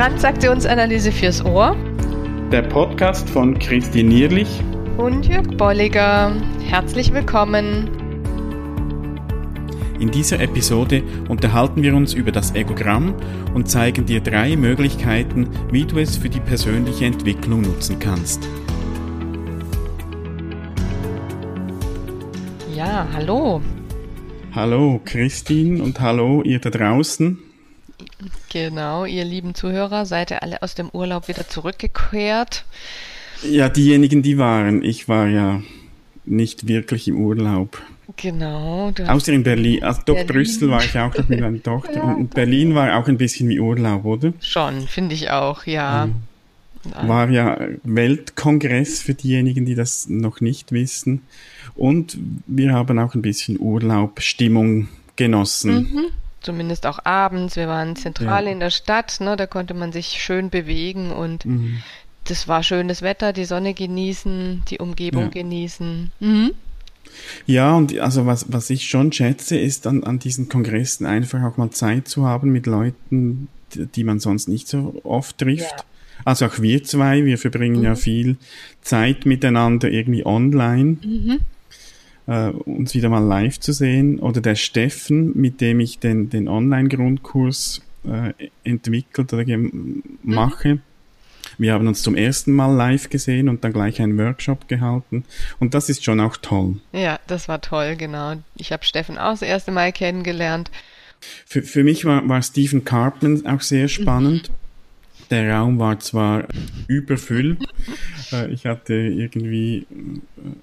Transaktionsanalyse fürs Ohr. Der Podcast von Christine Nierlich und Jörg Bolliger. Herzlich willkommen. In dieser Episode unterhalten wir uns über das Egogramm und zeigen dir drei Möglichkeiten, wie du es für die persönliche Entwicklung nutzen kannst. Ja, hallo. Hallo Christine und hallo ihr da draußen. Genau, ihr lieben Zuhörer, seid ihr alle aus dem Urlaub wieder zurückgekehrt? Ja, diejenigen, die waren. Ich war ja nicht wirklich im Urlaub. Genau. Außer in Berlin. Also doch Berlin. Brüssel war ich auch noch mit meiner Tochter. ja. Und Berlin war auch ein bisschen wie Urlaub, oder? Schon, finde ich auch, ja. Ähm, war ja Weltkongress für diejenigen, die das noch nicht wissen. Und wir haben auch ein bisschen Urlaubstimmung genossen. Mhm zumindest auch abends. Wir waren zentral ja. in der Stadt, ne, da konnte man sich schön bewegen und mhm. das war schönes Wetter, die Sonne genießen, die Umgebung ja. genießen. Mhm. Ja, und also was, was ich schon schätze, ist an, an diesen Kongressen einfach auch mal Zeit zu haben mit Leuten, die, man sonst nicht so oft trifft. Ja. Also auch wir zwei, wir verbringen mhm. ja viel Zeit miteinander irgendwie online. Mhm äh, uns wieder mal live zu sehen. Oder der Steffen, mit dem ich den, den Online-Grundkurs äh, entwickelt oder mache. Mhm. Wir haben uns zum ersten Mal live gesehen und dann gleich einen Workshop gehalten. Und das ist schon auch toll. Ja, das war toll, genau. Ich habe Steffen auch das erste Mal kennengelernt. Für, für mich war, war Stephen Cartman auch sehr spannend. Mhm. Der Raum war zwar überfüllt, äh, ich hatte irgendwie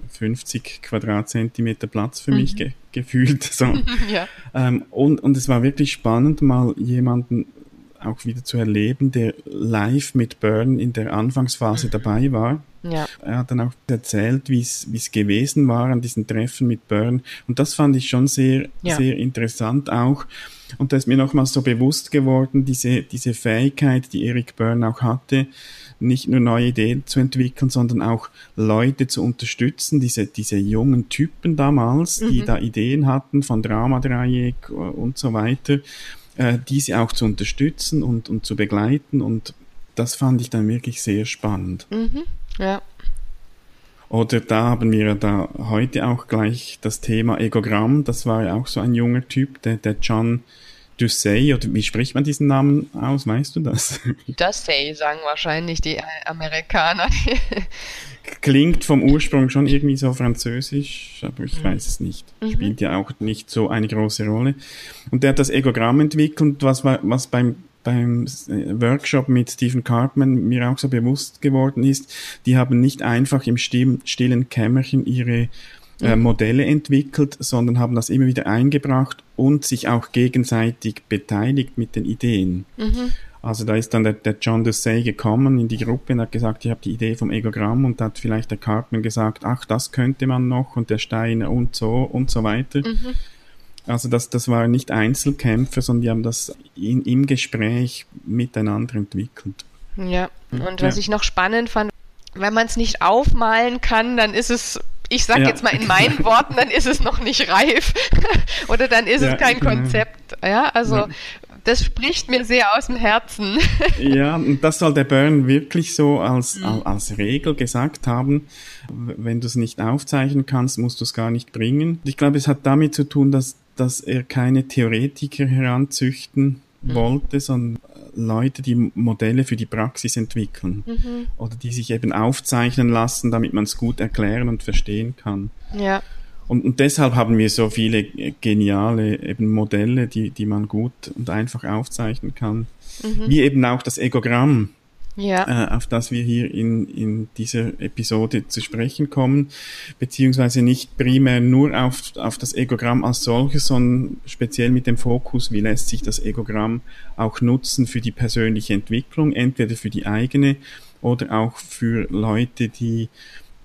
50 äh, Quadratzentimeter Platz für mhm. mich ge gefühlt. So. ja. Ähm, und, und es war wirklich spannend, mal jemanden auch wieder zu erleben, der live mit Burn in der Anfangsphase mhm. dabei war. Ja. Er hat dann auch erzählt, wie es gewesen war an diesen Treffen mit Burn. Und das fand ich schon sehr, ja. sehr interessant auch. Und da ist mir nochmal so bewusst geworden, diese, diese Fähigkeit, die Eric Byrne auch hatte, nicht nur neue Ideen zu entwickeln, sondern auch Leute zu unterstützen, diese, diese jungen Typen damals, mhm. die da Ideen hatten von Dramadreieck und so weiter, äh, diese auch zu unterstützen und, und zu begleiten und das fand ich dann wirklich sehr spannend. Mhm. Ja. Oder da haben wir da heute auch gleich das Thema Egogramm. Das war ja auch so ein junger Typ, der, der John Dussey, oder wie spricht man diesen Namen aus? Weißt du das? Dussey sagen wahrscheinlich die Amerikaner. Klingt vom Ursprung schon irgendwie so französisch, aber ich mhm. weiß es nicht. Mhm. Spielt ja auch nicht so eine große Rolle. Und der hat das Egogramm entwickelt, was, was beim beim äh, Workshop mit Stephen Cartman mir auch so bewusst geworden ist, die haben nicht einfach im stillen Kämmerchen ihre äh, mhm. Modelle entwickelt, sondern haben das immer wieder eingebracht und sich auch gegenseitig beteiligt mit den Ideen. Mhm. Also da ist dann der, der John Dussey gekommen in die Gruppe und hat gesagt, ich habe die Idee vom Egogramm und da hat vielleicht der Cartman gesagt, ach, das könnte man noch und der Steiner und so und so weiter. Mhm. Also das, das waren nicht Einzelkämpfer, sondern die haben das in, im Gespräch miteinander entwickelt. Ja, und was ja. ich noch spannend fand, wenn man es nicht aufmalen kann, dann ist es, ich sag ja. jetzt mal in meinen Worten, dann ist es noch nicht reif oder dann ist ja, es kein genau. Konzept. Ja, also das spricht mir sehr aus dem Herzen. ja, und das soll der Burn wirklich so als, mhm. als Regel gesagt haben. Wenn du es nicht aufzeichnen kannst, musst du es gar nicht bringen. Ich glaube, es hat damit zu tun, dass dass er keine Theoretiker heranzüchten mhm. wollte, sondern Leute, die Modelle für die Praxis entwickeln mhm. oder die sich eben aufzeichnen lassen, damit man es gut erklären und verstehen kann. Ja. Und, und deshalb haben wir so viele geniale eben Modelle, die, die man gut und einfach aufzeichnen kann. Mhm. Wie eben auch das Egogramm ja. äh, auf das wir hier in, in dieser Episode zu sprechen kommen, beziehungsweise nicht primär nur auf, auf das Egogramm als solches, sondern speziell mit dem Fokus, wie lässt sich das Egogramm auch nutzen für die persönliche Entwicklung, entweder für die eigene oder auch für Leute, die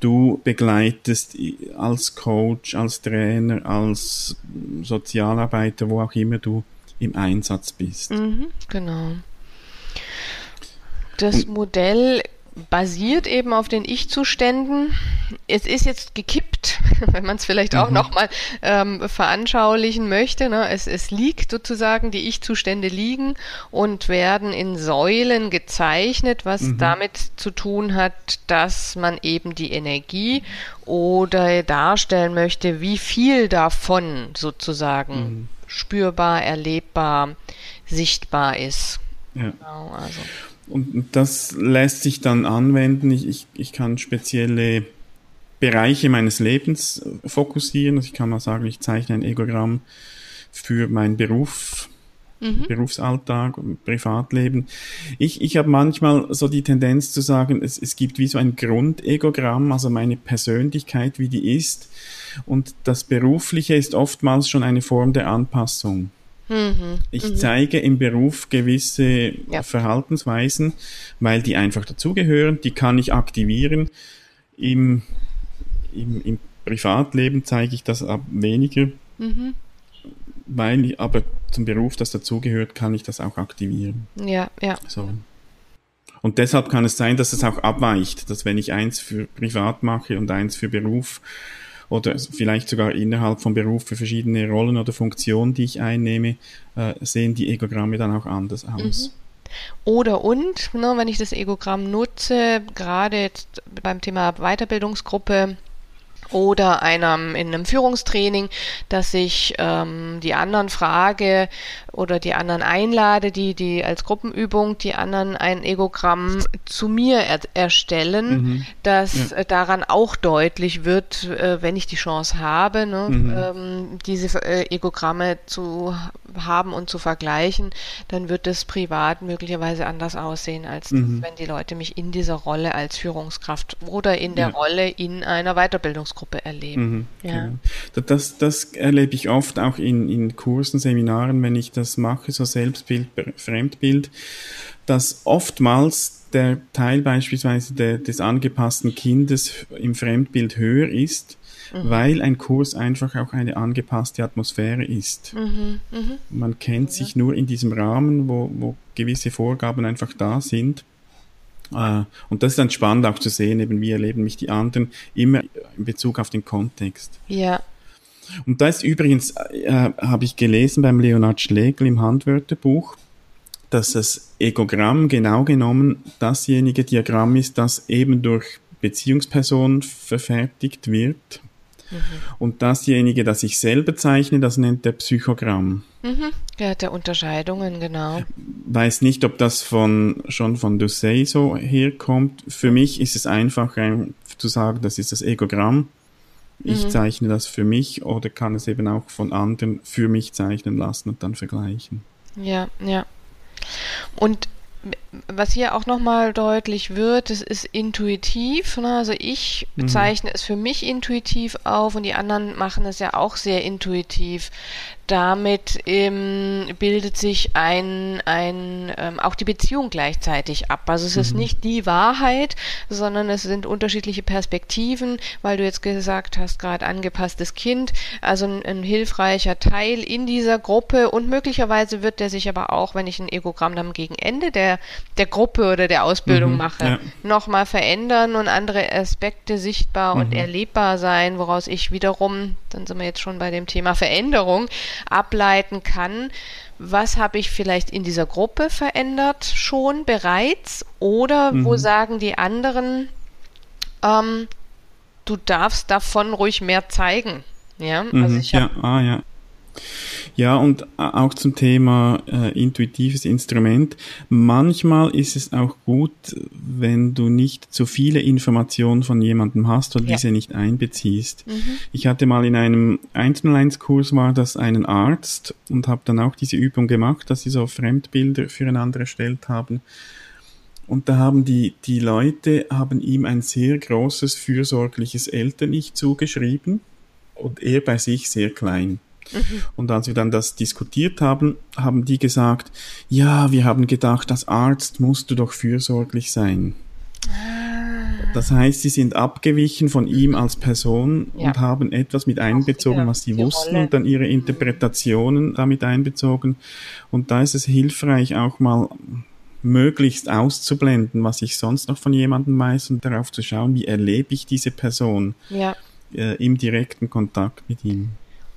du begleitest als Coach, als Trainer, als Sozialarbeiter, wo auch immer du im Einsatz bist. Mhm, genau. Das Modell basiert eben auf den Ich-Zuständen. Es ist jetzt gekippt. wenn man es vielleicht auch mhm. nochmal ähm, veranschaulichen möchte. Ne? Es, es liegt sozusagen, die Ich-Zustände liegen und werden in Säulen gezeichnet, was mhm. damit zu tun hat, dass man eben die Energie oder darstellen möchte, wie viel davon sozusagen mhm. spürbar, erlebbar, sichtbar ist. Ja. Genau, also. Und das lässt sich dann anwenden. Ich, ich, ich kann spezielle Bereiche meines Lebens fokussieren. Also ich kann mal sagen, ich zeichne ein Egogramm für meinen Beruf, mhm. Berufsalltag, Privatleben. Ich, ich habe manchmal so die Tendenz zu sagen, es, es gibt wie so ein Grundegogramm, also meine Persönlichkeit, wie die ist. Und das Berufliche ist oftmals schon eine Form der Anpassung. Mhm. Ich mhm. zeige im Beruf gewisse ja. Verhaltensweisen, weil die einfach dazugehören, die kann ich aktivieren. Im, im, im Privatleben zeige ich das ab weniger, mhm. weil ich, aber zum Beruf, das dazugehört, kann ich das auch aktivieren. Ja, ja. So. Und deshalb kann es sein, dass es auch abweicht, dass wenn ich eins für privat mache und eins für Beruf, oder vielleicht sogar innerhalb vom Beruf für verschiedene Rollen oder Funktionen, die ich einnehme, äh, sehen die Egogramme dann auch anders aus. Mhm. Oder und, ne, wenn ich das Egogramm nutze, gerade jetzt beim Thema Weiterbildungsgruppe, oder einem, in einem Führungstraining, dass ich ähm, die anderen frage oder die anderen einlade, die, die als Gruppenübung die anderen ein Egogramm zu mir er erstellen, mhm. dass ja. daran auch deutlich wird, äh, wenn ich die Chance habe, ne, mhm. ähm, diese äh, Egogramme zu haben und zu vergleichen, dann wird es privat möglicherweise anders aussehen, als mhm. wenn die Leute mich in dieser Rolle als Führungskraft oder in der ja. Rolle in einer Weiterbildungsgruppe Gruppe erleben. Mhm, ja. Genau. Das, das erlebe ich oft auch in, in Kursen, Seminaren, wenn ich das mache, so Selbstbild, Fremdbild, dass oftmals der Teil beispielsweise der, des angepassten Kindes im Fremdbild höher ist, mhm. weil ein Kurs einfach auch eine angepasste Atmosphäre ist. Mhm, mh. Man kennt sich nur in diesem Rahmen, wo, wo gewisse Vorgaben einfach da sind. Äh, und das ist dann spannend auch zu sehen, eben wie erleben mich die anderen, immer in Bezug auf den Kontext. Ja. Und da ist übrigens, äh, habe ich gelesen beim Leonard Schlegel im Handwörterbuch, dass das Egogramm genau genommen dasjenige Diagramm ist, das eben durch Beziehungspersonen verfertigt wird. Mhm. Und dasjenige, das ich selber zeichne, das nennt der Psychogramm. Mhm. Ja, der Unterscheidungen, genau. Weiß nicht, ob das von, schon von Doucet so herkommt. Für mich ist es einfach zu sagen, das ist das Egogramm. Ich mhm. zeichne das für mich oder kann es eben auch von anderen für mich zeichnen lassen und dann vergleichen. Ja, ja. Und was hier auch nochmal deutlich wird, es ist intuitiv. Ne? Also ich bezeichne mhm. es für mich intuitiv auf und die anderen machen es ja auch sehr intuitiv damit ähm, bildet sich ein, ein ähm, auch die Beziehung gleichzeitig ab. Also es mhm. ist nicht die Wahrheit, sondern es sind unterschiedliche Perspektiven, weil du jetzt gesagt hast, gerade angepasstes Kind, also ein, ein, hilfreicher Teil in dieser Gruppe und möglicherweise wird der sich aber auch, wenn ich ein Egogramm dann gegen Ende der, der Gruppe oder der Ausbildung mhm, mache, ja. nochmal verändern und andere Aspekte sichtbar mhm. und erlebbar sein, woraus ich wiederum, dann sind wir jetzt schon bei dem Thema Veränderung, ableiten kann, was habe ich vielleicht in dieser Gruppe verändert schon bereits oder mhm. wo sagen die anderen, ähm, du darfst davon ruhig mehr zeigen. Ja, also mhm, ich habe ja, ah, ja. Ja, und auch zum Thema äh, intuitives Instrument. Manchmal ist es auch gut, wenn du nicht zu viele Informationen von jemandem hast und ja. diese nicht einbeziehst. Mhm. Ich hatte mal in einem 1 Kurs war das einen Arzt und habe dann auch diese Übung gemacht, dass sie so Fremdbilder füreinander erstellt haben. Und da haben die, die Leute haben ihm ein sehr großes, fürsorgliches Eltern-Ich zugeschrieben und er bei sich sehr klein. Mhm. Und als wir dann das diskutiert haben, haben die gesagt, ja, wir haben gedacht, als Arzt musst du doch fürsorglich sein. Ah. Das heißt, sie sind abgewichen von ihm als Person ja. und haben etwas mit einbezogen, was sie wussten Rolle. und dann ihre Interpretationen damit einbezogen. Und da ist es hilfreich, auch mal möglichst auszublenden, was ich sonst noch von jemandem weiß und darauf zu schauen, wie erlebe ich diese Person. Ja äh, im direkten Kontakt mit ihm.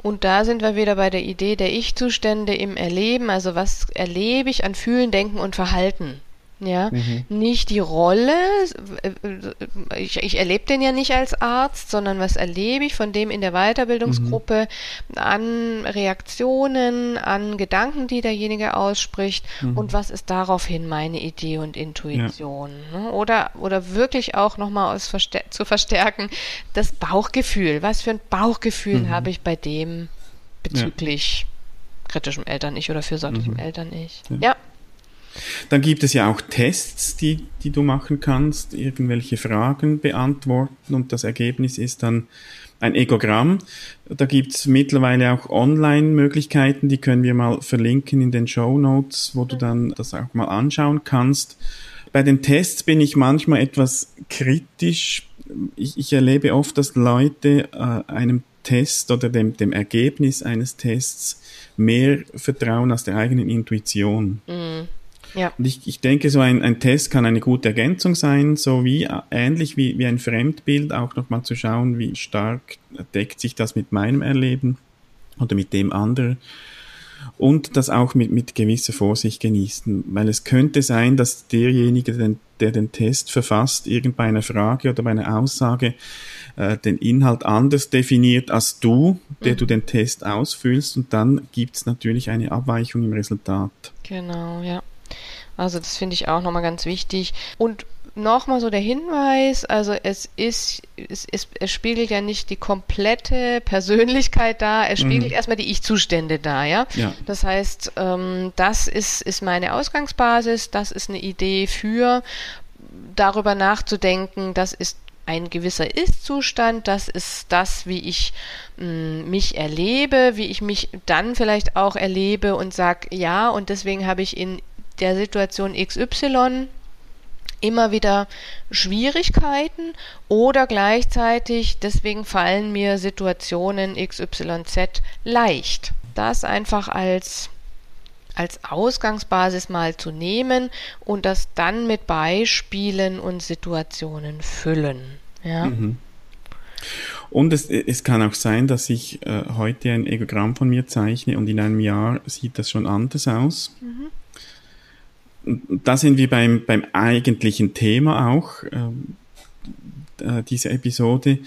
Und da sind wir wieder bei der Idee der Ich-Zustände im Erleben. Also was erlebe ich an Fühlen, Denken und Verhalten? Ja, mhm. nicht die Rolle, ich, ich erlebe den ja nicht als Arzt, sondern was erlebe ich von dem in der Weiterbildungsgruppe mhm. an Reaktionen, an Gedanken, die derjenige ausspricht mhm. und was ist daraufhin meine Idee und Intuition. Ja. Ne? Oder, oder wirklich auch nochmal Verste zu verstärken, das Bauchgefühl. Was für ein Bauchgefühl mhm. habe ich bei dem bezüglich ja. kritischem Eltern-Ich oder fürsorglichem mhm. Eltern-Ich? ja. ja. Dann gibt es ja auch Tests, die, die du machen kannst, irgendwelche Fragen beantworten und das Ergebnis ist dann ein Egogramm. Da gibt's mittlerweile auch Online-Möglichkeiten, die können wir mal verlinken in den Show Notes, wo du dann das auch mal anschauen kannst. Bei den Tests bin ich manchmal etwas kritisch. Ich, ich erlebe oft, dass Leute äh, einem Test oder dem, dem Ergebnis eines Tests mehr vertrauen als der eigenen Intuition. Mhm. Ja. Und ich, ich denke, so ein, ein Test kann eine gute Ergänzung sein, so wie ähnlich wie, wie ein Fremdbild auch nochmal zu schauen, wie stark deckt sich das mit meinem Erleben oder mit dem anderen. Und das auch mit, mit gewisser Vorsicht genießen, weil es könnte sein, dass derjenige, der, der den Test verfasst, irgend bei einer Frage oder bei einer Aussage äh, den Inhalt anders definiert als du, der mhm. du den Test ausfüllst und dann gibt es natürlich eine Abweichung im Resultat. Genau, ja. Also das finde ich auch nochmal ganz wichtig. Und nochmal so der Hinweis, also es ist, es, es, es spiegelt ja nicht die komplette Persönlichkeit da, es spiegelt mhm. erstmal die Ich-Zustände da, ja? ja. Das heißt, ähm, das ist, ist meine Ausgangsbasis, das ist eine Idee für darüber nachzudenken, das ist ein gewisser Ist-Zustand, das ist das, wie ich mh, mm, mich erlebe, wie ich mich dann vielleicht auch erlebe und sage, ja, und deswegen habe ich in der Situation XY immer wieder Schwierigkeiten oder gleichzeitig deswegen fallen mir Situationen XYZ leicht. Das einfach als als Ausgangsbasis mal zu nehmen und das dann mit Beispielen und Situationen füllen. Ja. Mhm. Und es, es kann auch sein, dass ich äh, heute ein Egogramm von mir zeichne und in einem Jahr sieht das schon anders aus. Mhm da sind wir beim, beim eigentlichen Thema auch ähm, äh, dieser Episode.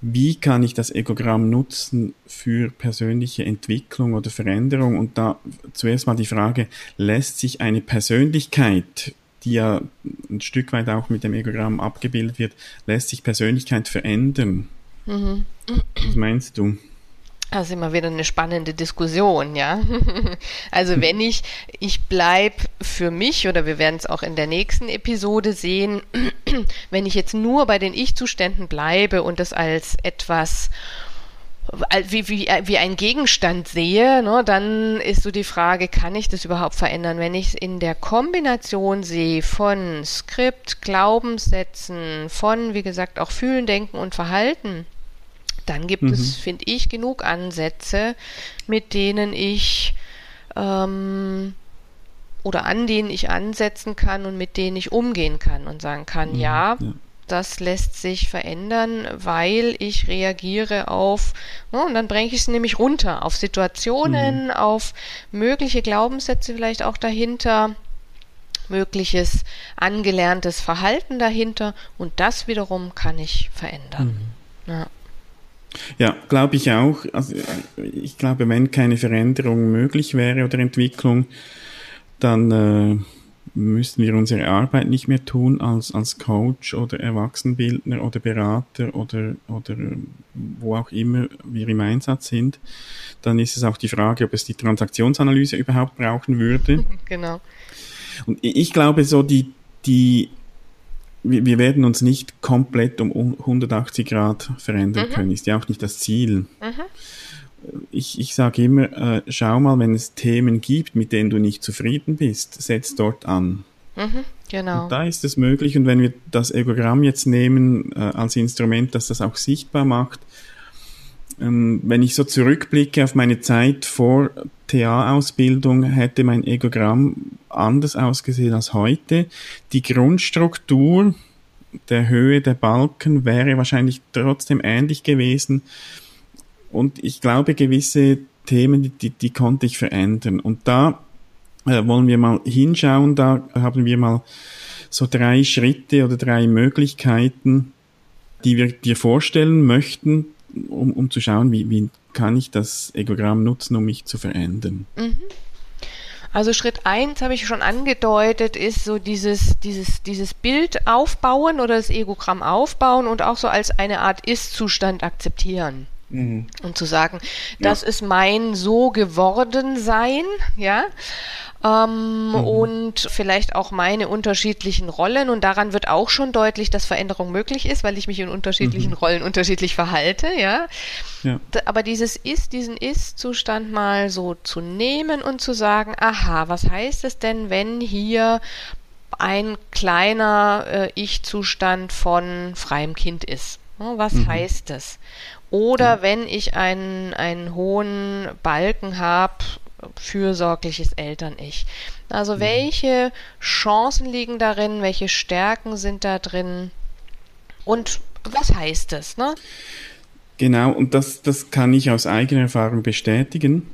Wie kann ich das Egogramm nutzen für persönliche Entwicklung oder Veränderung? Und da zuerst mal die Frage, lässt sich eine Persönlichkeit, die ja ein Stück weit auch mit dem Egogramm abgebildet wird, lässt sich Persönlichkeit verändern? Mhm. Was meinst du? Das ist immer wieder eine spannende Diskussion, ja. also wenn ich, ich bleib für mich, oder wir werden es auch in der nächsten Episode sehen, wenn ich jetzt nur bei den Ich-Zuständen bleibe und das als etwas wie, wie, wie ein Gegenstand sehe, ne, dann ist so die Frage, kann ich das überhaupt verändern? Wenn ich es in der Kombination sehe von Skript, Glaubenssätzen, von, wie gesagt, auch Fühlen, Denken und Verhalten, dann gibt mhm. es, finde ich, genug Ansätze, mit denen ich ähm, oder an denen ich ansetzen kann und mit denen ich umgehen kann und sagen kann, mhm. ja, ja, das lässt sich verändern, weil ich reagiere auf, ne, und dann bringe ich es nämlich runter, auf Situationen, mhm. auf mögliche Glaubenssätze vielleicht auch dahinter, mögliches angelerntes Verhalten dahinter und das wiederum kann ich verändern. Mhm. Ja. Ja, glaube ich auch. Also ich glaube, wenn keine Veränderung möglich wäre oder Entwicklung, dann äh, müssten wir unsere Arbeit nicht mehr tun als, als Coach oder Erwachsenbildner oder Berater oder, oder wo auch immer wir im Einsatz sind. Dann ist es auch die Frage, ob es die Transaktionsanalyse überhaupt brauchen würde. Genau. Und ich glaube, so die, die wir, wir werden uns nicht komplett um 180 Grad verändern mhm. können, ist ja auch nicht das Ziel. Mhm. Ich, ich sage immer, äh, schau mal, wenn es Themen gibt, mit denen du nicht zufrieden bist, setz dort an. Mhm, genau. Und da ist es möglich und wenn wir das Egogramm jetzt nehmen äh, als Instrument, das das auch sichtbar macht, ähm, wenn ich so zurückblicke auf meine Zeit vor TA-Ausbildung, hätte mein Egogramm anders ausgesehen als heute. Die Grundstruktur der Höhe der Balken wäre wahrscheinlich trotzdem ähnlich gewesen. Und ich glaube, gewisse Themen, die, die konnte ich verändern. Und da äh, wollen wir mal hinschauen, da haben wir mal so drei Schritte oder drei Möglichkeiten, die wir dir vorstellen möchten, um, um zu schauen, wie, wie kann ich das Egogramm nutzen, um mich zu verändern. Mhm. Also Schritt eins habe ich schon angedeutet, ist so dieses, dieses, dieses Bild aufbauen oder das Egogramm aufbauen und auch so als eine Art Ist-Zustand akzeptieren. Mhm. Und zu sagen, das ja. ist mein so geworden sein, ja ähm, mhm. und vielleicht auch meine unterschiedlichen Rollen. Und daran wird auch schon deutlich, dass Veränderung möglich ist, weil ich mich in unterschiedlichen mhm. Rollen unterschiedlich verhalte, ja. ja. Aber dieses Ist, diesen Ist-Zustand mal so zu nehmen und zu sagen, aha, was heißt es denn, wenn hier ein kleiner äh, Ich-Zustand von freiem Kind ist? Was mhm. heißt das? Oder wenn ich einen, einen hohen Balken habe fürsorgliches Eltern-Ich. Also mhm. welche Chancen liegen darin, welche Stärken sind da drin und was heißt das? Ne? Genau, und das, das kann ich aus eigener Erfahrung bestätigen.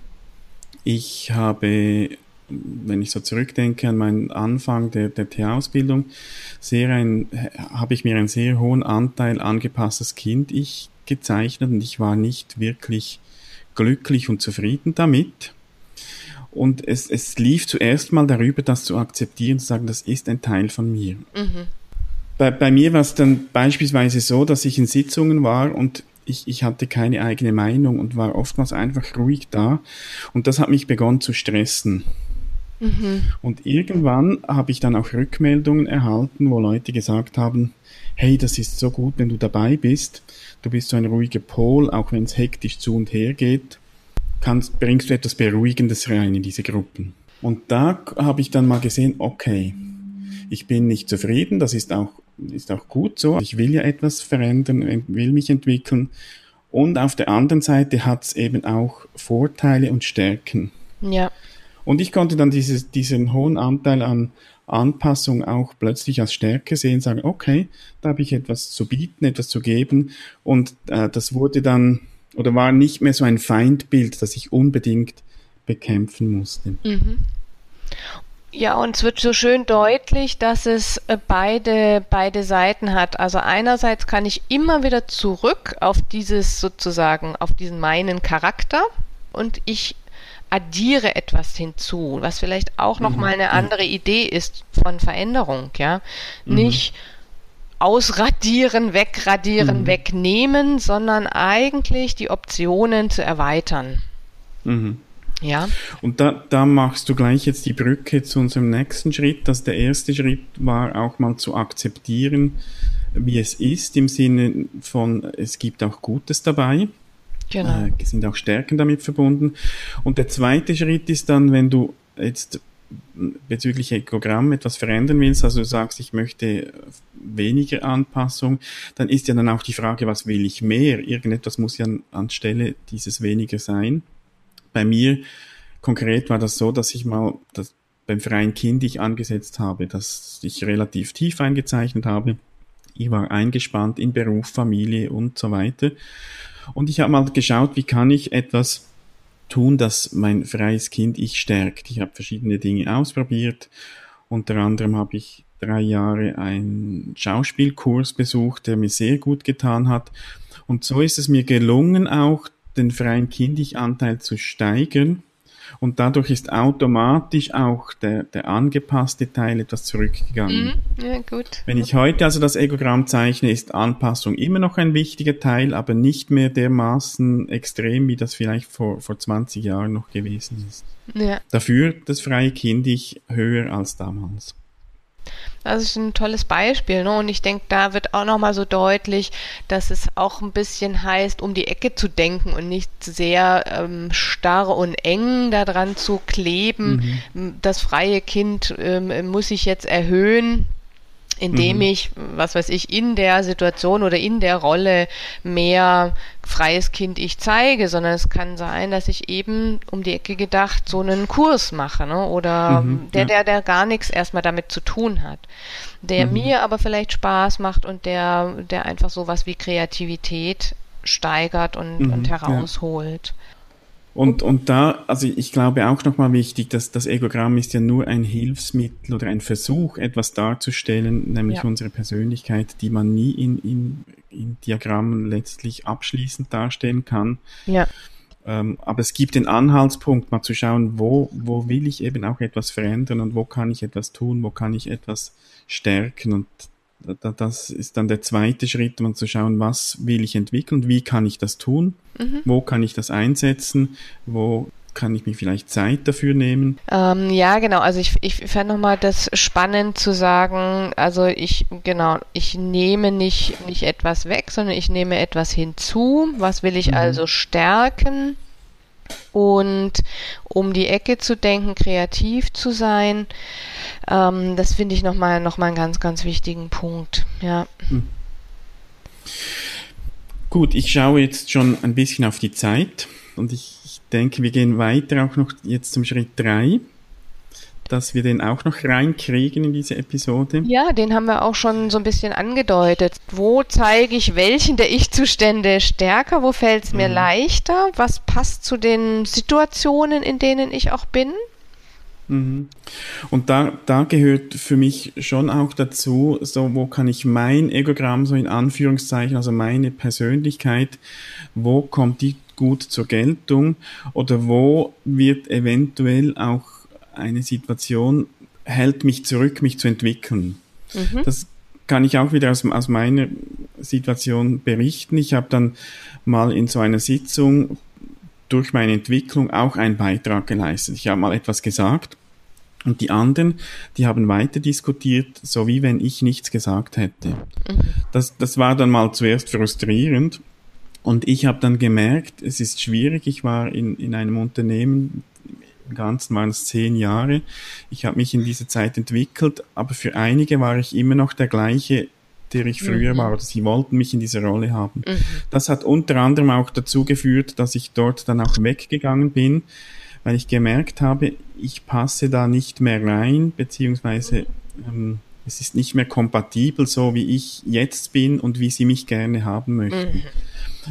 Ich habe, wenn ich so zurückdenke an meinen Anfang der, der T-Ausbildung, sehr ein, habe ich mir einen sehr hohen Anteil angepasstes Kind ich gezeichnet und ich war nicht wirklich glücklich und zufrieden damit. Und es, es lief zuerst mal darüber, das zu akzeptieren, zu sagen, das ist ein Teil von mir. Mhm. Bei, bei mir war es dann beispielsweise so, dass ich in Sitzungen war und ich, ich hatte keine eigene Meinung und war oftmals einfach ruhig da. Und das hat mich begonnen zu stressen. Mhm. Und irgendwann habe ich dann auch Rückmeldungen erhalten, wo Leute gesagt haben, hey, das ist so gut, wenn du dabei bist. Du bist so ein ruhiger Pol, auch wenn es hektisch zu und her geht kannst, bringst du etwas Beruhigendes rein in diese Gruppen. Und da habe ich dann mal gesehen, okay, ich bin nicht zufrieden, das ist auch, ist auch gut so. Ich will ja etwas verändern, will mich entwickeln. Und auf der anderen Seite hat es eben auch Vorteile und Stärken. Ja. Und ich konnte dann dieses, diesen hohen Anteil an Anpassung auch plötzlich als Stärke sehen, sagen, okay, da habe ich etwas zu bieten, etwas zu geben. Und äh, das wurde dann oder war nicht mehr so ein Feindbild, das ich unbedingt bekämpfen musste. Mhm. Ja, und es wird so schön deutlich, dass es äh, beide, beide Seiten hat. Also einerseits kann ich immer wieder zurück auf dieses sozusagen, auf diesen meinen Charakter und ich addiere etwas hinzu, was vielleicht auch nochmal mhm. eine andere Idee ist von Veränderung, ja. Mhm. Nicht ausradieren, wegradieren, mhm. wegnehmen, sondern eigentlich die Optionen zu erweitern. Mhm. Ja. Und da, da machst du gleich jetzt die Brücke zu unserem nächsten Schritt. Dass der erste Schritt war auch mal zu akzeptieren, wie es ist, im Sinne von, es gibt auch Gutes dabei. Genau. Äh, sind auch Stärken damit verbunden. Und der zweite Schritt ist dann, wenn du jetzt bezüglich Ekogramm etwas verändern willst, also du sagst, ich möchte weniger Anpassung, dann ist ja dann auch die Frage, was will ich mehr? Irgendetwas muss ja anstelle dieses weniger sein. Bei mir konkret war das so, dass ich mal das beim freien Kind ich angesetzt habe, dass ich relativ tief eingezeichnet habe. Ich war eingespannt in Beruf, Familie und so weiter. Und ich habe mal geschaut, wie kann ich etwas tun, das mein freies Kind ich stärkt. Ich habe verschiedene Dinge ausprobiert. Unter anderem habe ich drei Jahre einen Schauspielkurs besucht, der mir sehr gut getan hat. Und so ist es mir gelungen, auch den freien Kindig-Anteil zu steigern und dadurch ist automatisch auch der, der angepasste Teil etwas zurückgegangen. Mhm. Ja, gut. Wenn ich heute also das Egogramm zeichne, ist Anpassung immer noch ein wichtiger Teil, aber nicht mehr dermaßen extrem, wie das vielleicht vor, vor 20 Jahren noch gewesen ist. Ja. Dafür das freie Kind ich höher als damals. Das ist ein tolles Beispiel. Ne? Und ich denke, da wird auch nochmal so deutlich, dass es auch ein bisschen heißt, um die Ecke zu denken und nicht sehr ähm, starr und eng daran zu kleben. Mhm. Das freie Kind ähm, muss sich jetzt erhöhen indem mhm. ich, was weiß ich, in der Situation oder in der Rolle mehr freies Kind ich zeige, sondern es kann sein, dass ich eben um die Ecke gedacht so einen Kurs mache, ne? Oder mhm, der, ja. der, der gar nichts erstmal damit zu tun hat. Der mhm. mir aber vielleicht Spaß macht und der, der einfach sowas wie Kreativität steigert und, und mhm, herausholt. Ja. Und, und da, also ich glaube auch nochmal wichtig, dass das Egogramm ist ja nur ein Hilfsmittel oder ein Versuch, etwas darzustellen, nämlich ja. unsere Persönlichkeit, die man nie in, in, in Diagrammen letztlich abschließend darstellen kann. Ja. Ähm, aber es gibt den Anhaltspunkt, mal zu schauen, wo, wo will ich eben auch etwas verändern und wo kann ich etwas tun, wo kann ich etwas stärken und das ist dann der zweite Schritt, um zu schauen, was will ich entwickeln, wie kann ich das tun, mhm. wo kann ich das einsetzen, wo kann ich mir vielleicht Zeit dafür nehmen? Ähm, ja, genau. Also ich, ich fände nochmal das spannend zu sagen, also ich, genau, ich nehme nicht, nicht etwas weg, sondern ich nehme etwas hinzu. Was will ich mhm. also stärken? Und um die Ecke zu denken, kreativ zu sein, ähm, das finde ich nochmal noch mal einen ganz, ganz wichtigen Punkt. Ja. Hm. Gut, ich schaue jetzt schon ein bisschen auf die Zeit und ich, ich denke, wir gehen weiter auch noch jetzt zum Schritt 3 dass wir den auch noch reinkriegen in diese Episode. Ja, den haben wir auch schon so ein bisschen angedeutet. Wo zeige ich welchen der Ich-Zustände stärker? Wo fällt es mir mhm. leichter? Was passt zu den Situationen, in denen ich auch bin? Mhm. Und da, da gehört für mich schon auch dazu, so wo kann ich mein Egogramm so in Anführungszeichen, also meine Persönlichkeit, wo kommt die gut zur Geltung oder wo wird eventuell auch eine Situation hält mich zurück, mich zu entwickeln. Mhm. Das kann ich auch wieder aus, aus meiner Situation berichten. Ich habe dann mal in so einer Sitzung durch meine Entwicklung auch einen Beitrag geleistet. Ich habe mal etwas gesagt und die anderen, die haben weiter diskutiert, so wie wenn ich nichts gesagt hätte. Mhm. Das, das war dann mal zuerst frustrierend. Und ich habe dann gemerkt, es ist schwierig. Ich war in, in einem Unternehmen, Ganzen waren es zehn Jahre. Ich habe mich in dieser Zeit entwickelt, aber für einige war ich immer noch der gleiche, der ich früher mhm. war. Oder sie wollten mich in dieser Rolle haben. Mhm. Das hat unter anderem auch dazu geführt, dass ich dort dann auch weggegangen bin, weil ich gemerkt habe, ich passe da nicht mehr rein, beziehungsweise ähm, es ist nicht mehr kompatibel, so wie ich jetzt bin und wie sie mich gerne haben möchten. Mhm.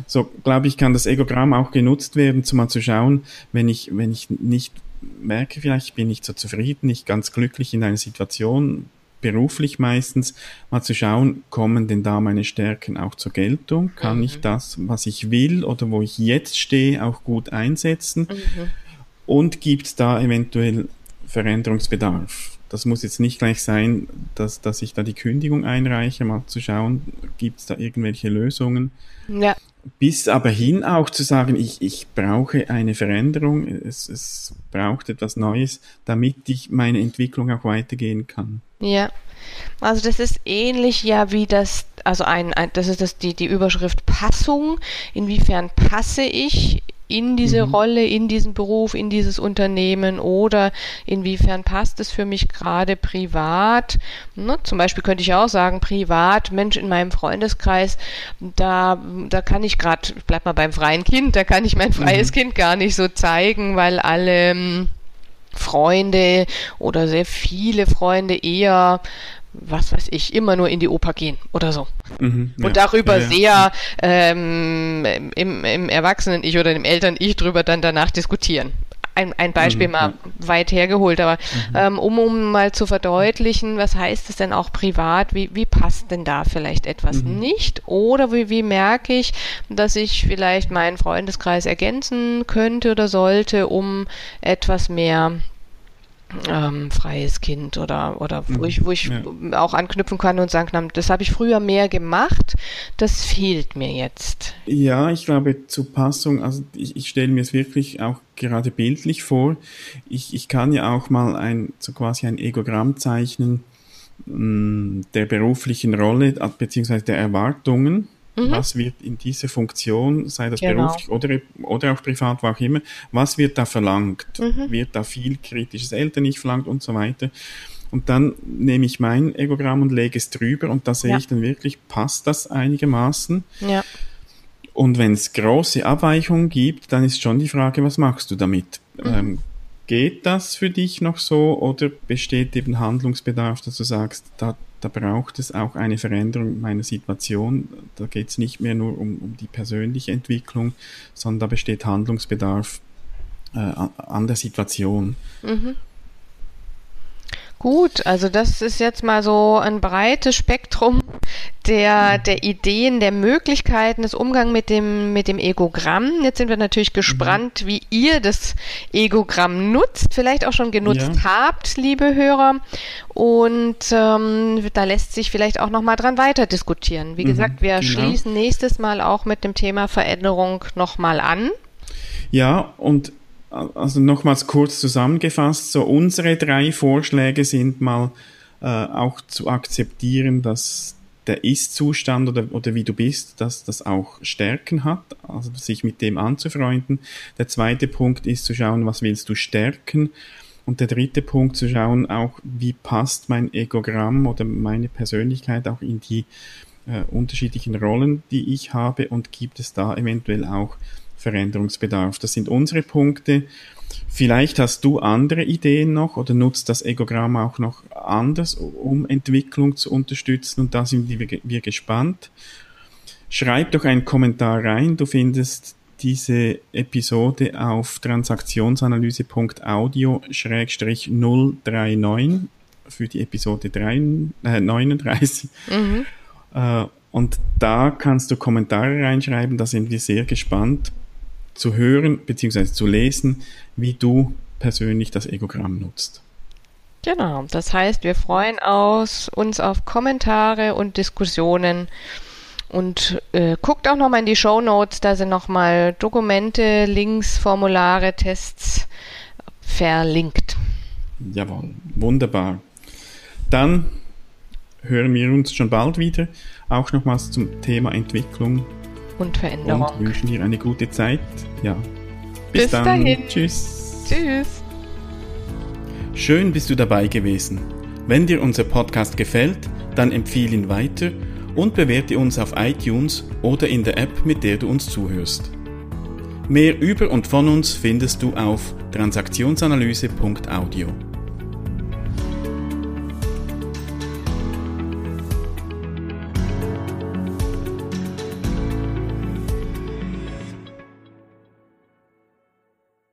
So, glaube ich, kann das Egogramm auch genutzt werden, um mal zu schauen, wenn ich, wenn ich nicht merke, vielleicht bin ich so zufrieden, nicht ganz glücklich in einer Situation, beruflich meistens, mal zu schauen, kommen denn da meine Stärken auch zur Geltung? Kann mhm. ich das, was ich will oder wo ich jetzt stehe, auch gut einsetzen? Mhm. Und gibt es da eventuell Veränderungsbedarf? Das muss jetzt nicht gleich sein, dass, dass ich da die Kündigung einreiche, mal zu schauen, gibt es da irgendwelche Lösungen? Ja bis aber hin auch zu sagen, ich, ich brauche eine Veränderung, es, es braucht etwas Neues, damit ich meine Entwicklung auch weitergehen kann. Ja, also das ist ähnlich ja wie das, also ein, ein das ist das die, die Überschrift Passung. Inwiefern passe ich in diese mhm. Rolle, in diesen Beruf, in dieses Unternehmen oder inwiefern passt es für mich gerade privat. Ne? Zum Beispiel könnte ich auch sagen, privat, Mensch, in meinem Freundeskreis, da, da kann ich gerade, ich bleib mal beim freien Kind, da kann ich mein freies mhm. Kind gar nicht so zeigen, weil alle hm, Freunde oder sehr viele Freunde eher was weiß ich, immer nur in die Oper gehen oder so. Mhm, ja. Und darüber ja, ja. sehr ähm, im, im Erwachsenen-Ich oder im Eltern-Ich drüber dann danach diskutieren. Ein, ein Beispiel mhm, mal weit hergeholt, aber mhm. ähm, um, um mal zu verdeutlichen, was heißt es denn auch privat, wie, wie passt denn da vielleicht etwas mhm. nicht? Oder wie, wie merke ich, dass ich vielleicht meinen Freundeskreis ergänzen könnte oder sollte, um etwas mehr ähm, freies Kind oder oder wo mhm. ich wo ich ja. auch anknüpfen kann und sagen kann, das habe ich früher mehr gemacht, das fehlt mir jetzt. Ja, ich glaube zur Passung, also ich, ich stelle mir es wirklich auch gerade bildlich vor. Ich, ich kann ja auch mal ein so quasi ein Egogramm zeichnen mh, mm, der beruflichen Rolle beziehungsweise der Erwartungen Mhm. Was wird in dieser Funktion, sei das genau. beruflich oder, oder auch privat, wo auch immer, was wird da verlangt? Mhm. Wird da viel kritisches Eltern nicht verlangt und so weiter? Und dann nehme ich mein Egogramm und lege es drüber und da sehe ja. ich dann wirklich, passt das einigermaßen? Ja. Und wenn es große Abweichungen gibt, dann ist schon die Frage, was machst du damit? Mhm. Ähm, geht das für dich noch so oder besteht eben Handlungsbedarf, dass du sagst, da, da braucht es auch eine Veränderung meiner Situation. Da geht es nicht mehr nur um, um die persönliche Entwicklung, sondern da besteht Handlungsbedarf äh, an der Situation. Mhm. Gut, also das ist jetzt mal so ein breites Spektrum der, der Ideen, der Möglichkeiten des Umgangs mit dem, mit dem Egogramm. Jetzt sind wir natürlich gespannt, mhm. wie ihr das Egogramm nutzt, vielleicht auch schon genutzt ja. habt, liebe Hörer. Und ähm, da lässt sich vielleicht auch nochmal dran weiter diskutieren. Wie mhm, gesagt, wir genau. schließen nächstes Mal auch mit dem Thema Veränderung nochmal an. Ja, und also nochmals kurz zusammengefasst, so unsere drei Vorschläge sind mal äh, auch zu akzeptieren, dass der Ist-Zustand oder, oder wie du bist, dass das auch Stärken hat, also sich mit dem anzufreunden. Der zweite Punkt ist zu schauen, was willst du stärken. Und der dritte Punkt zu schauen, auch wie passt mein Egogramm oder meine Persönlichkeit auch in die äh, unterschiedlichen Rollen, die ich habe und gibt es da eventuell auch Veränderungsbedarf. Das sind unsere Punkte. Vielleicht hast du andere Ideen noch oder nutzt das Egogramm auch noch anders, um Entwicklung zu unterstützen und da sind wir gespannt. Schreib doch einen Kommentar rein. Du findest diese Episode auf transaktionsanalyse.audio-039 für die Episode 3, äh, 39. Mhm. Äh, und da kannst du Kommentare reinschreiben, da sind wir sehr gespannt zu hören bzw. zu lesen, wie du persönlich das Egogramm nutzt. Genau, das heißt, wir freuen aus, uns auf Kommentare und Diskussionen und äh, guckt auch nochmal in die Show Notes, da sind nochmal Dokumente, Links, Formulare, Tests verlinkt. Jawohl, wunderbar. Dann hören wir uns schon bald wieder, auch nochmals zum Thema Entwicklung und Veränderung. Und wünschen dir eine gute Zeit. Ja. Bis, Bis dann. Dahin. Tschüss. Tschüss. Schön bist du dabei gewesen. Wenn dir unser Podcast gefällt, dann empfehle ihn weiter und bewerte uns auf iTunes oder in der App, mit der du uns zuhörst. Mehr über und von uns findest du auf transaktionsanalyse.audio.